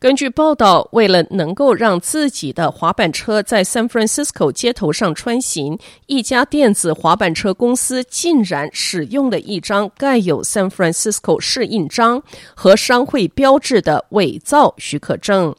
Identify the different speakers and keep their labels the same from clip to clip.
Speaker 1: 根据报道，为了能够让自己的滑板车在 San Francisco 街头上穿行，一家电子滑板车公司竟然使用了一张盖有 San Francisco 市印章和商会标志的伪造许可证。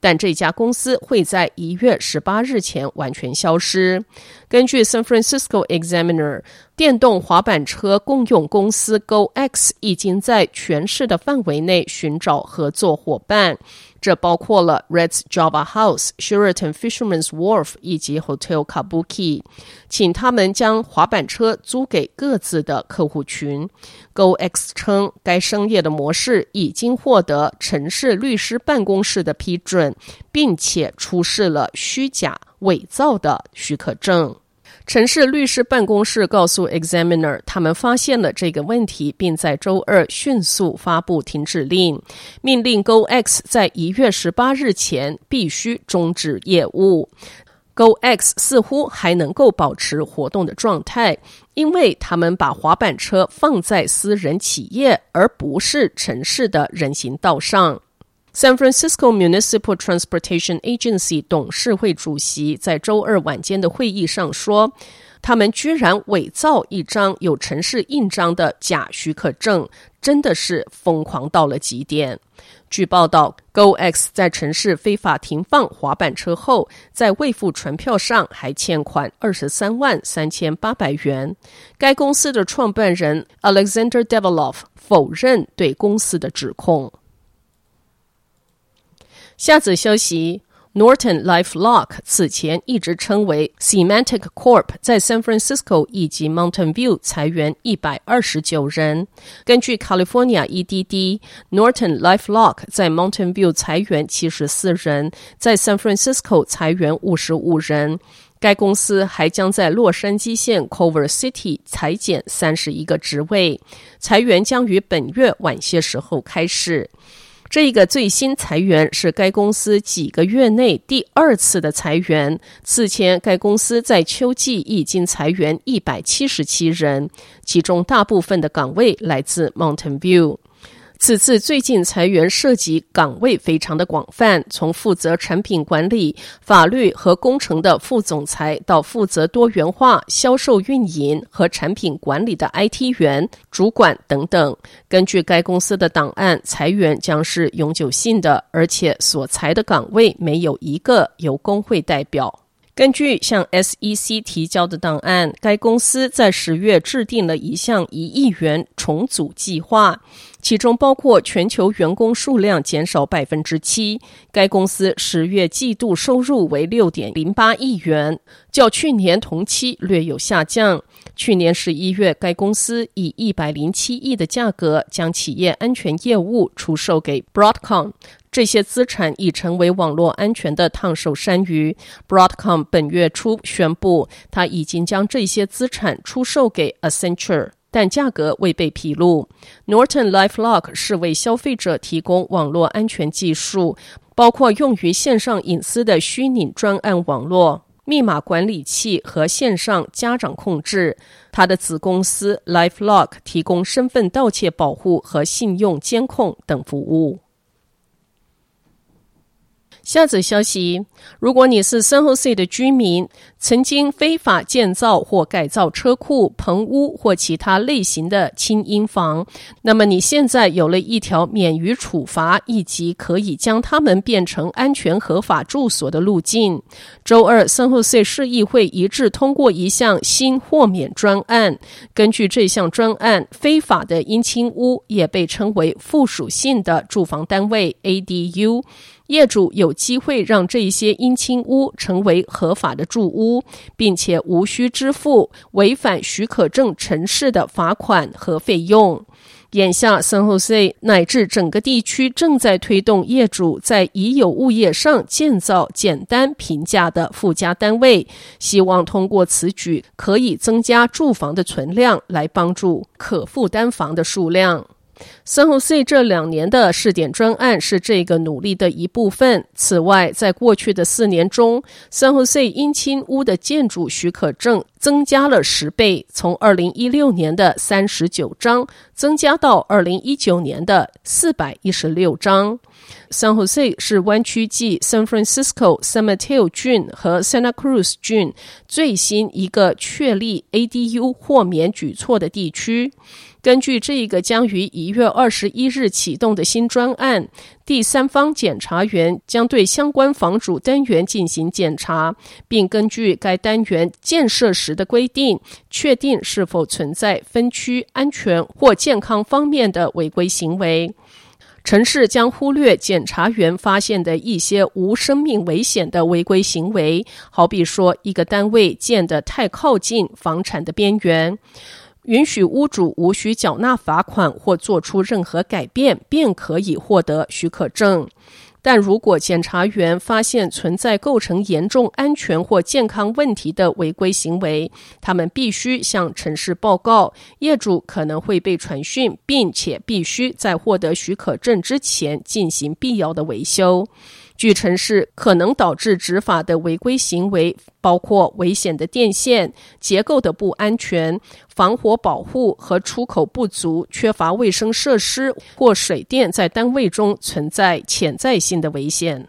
Speaker 1: 但这家公司会在一月十八日前完全消失。根据 San Francisco Examiner，电动滑板车共用公司 GoX 已经在全市的范围内寻找合作伙伴。这包括了 Reds Java House、Sheraton Fisherman's Wharf 以及 Hotel Kabuki，请他们将滑板车租给各自的客户群。GoX 称，该商业的模式已经获得城市律师办公室的批准，并且出示了虚假伪造的许可证。城市律师办公室告诉 Examiner，他们发现了这个问题，并在周二迅速发布停止令，命令 GoX 在一月十八日前必须终止业务。GoX 似乎还能够保持活动的状态，因为他们把滑板车放在私人企业，而不是城市的人行道上。San Francisco Municipal Transportation Agency 董事会主席在周二晚间的会议上说，他们居然伪造一张有城市印章的假许可证，真的是疯狂到了极点。据报道，GoX 在城市非法停放滑板车后，在未付船票上还欠款二十三万三千八百元。该公司的创办人 Alexander Develoff 否认对公司的指控。下子消息，Norton LifeLock 此前一直称为 Semantic Corp，在 San Francisco 以及 Mountain View 裁员一百二十九人。根据 California EDD，Norton LifeLock 在 Mountain View 裁员七十四人，在 San Francisco 裁员五十五人。该公司还将在洛杉矶县 Culver City 裁减三十一个职位，裁员将于本月晚些时候开始。这个最新裁员是该公司几个月内第二次的裁员。此前，该公司在秋季已经裁员一百七十七人，其中大部分的岗位来自 Mountain View。此次最近裁员涉及岗位非常的广泛，从负责产品管理、法律和工程的副总裁，到负责多元化销售运营和产品管理的 IT 员、主管等等。根据该公司的档案，裁员将是永久性的，而且所裁的岗位没有一个由工会代表。根据向 SEC 提交的档案，该公司在十月制定了一项一亿元重组计划，其中包括全球员工数量减少百分之七。该公司十月季度收入为六点零八亿元，较去年同期略有下降。去年十一月，该公司以一百零七亿的价格将企业安全业务出售给 Broadcom。这些资产已成为网络安全的烫手山芋。Broadcom 本月初宣布，他已经将这些资产出售给 Accenture，但价格未被披露。Norton LifeLock 是为消费者提供网络安全技术，包括用于线上隐私的虚拟专案网络、密码管理器和线上家长控制。他的子公司 LifeLock 提供身份盗窃保护和信用监控等服务。下则消息：如果你是 San Jose 的居民，曾经非法建造或改造车库、棚屋或其他类型的轻音房，那么你现在有了一条免于处罚以及可以将它们变成安全合法住所的路径。周二，San Jose 市议会一致通过一项新豁免专案。根据这项专案，非法的阴轻屋也被称为附属性的住房单位 （ADU）。业主有机会让这些阴亲屋成为合法的住屋，并且无需支付违反许可证城市的罚款和费用。眼下，San Jose 乃至整个地区正在推动业主在已有物业上建造简单平价的附加单位，希望通过此举可以增加住房的存量，来帮助可负担房的数量。三号 C 这两年的试点专案是这个努力的一部分。此外，在过去的四年中三号 C 阴青屋的建筑许可证增加了十倍，从二零一六年的三十九张增加到二零一九年的四百一十六张。San Jose 是湾区继 San Francisco、San Mateo 郡和 Santa Cruz 郡最新一个确立 ADU 豁免举措的地区。根据这个将于一月二十一日启动的新专案，第三方检查员将对相关房主单元进行检查，并根据该单元建设时的规定，确定是否存在分区安全或健康方面的违规行为。城市将忽略检查员发现的一些无生命危险的违规行为，好比说一个单位建得太靠近房产的边缘。允许屋主无需缴纳罚款或做出任何改变，便可以获得许可证。但如果检查员发现存在构成严重安全或健康问题的违规行为，他们必须向城市报告，业主可能会被传讯，并且必须在获得许可证之前进行必要的维修。据城市可能导致执法的违规行为，包括危险的电线、结构的不安全、防火保护和出口不足、缺乏卫生设施或水电在单位中存在潜在性的危险。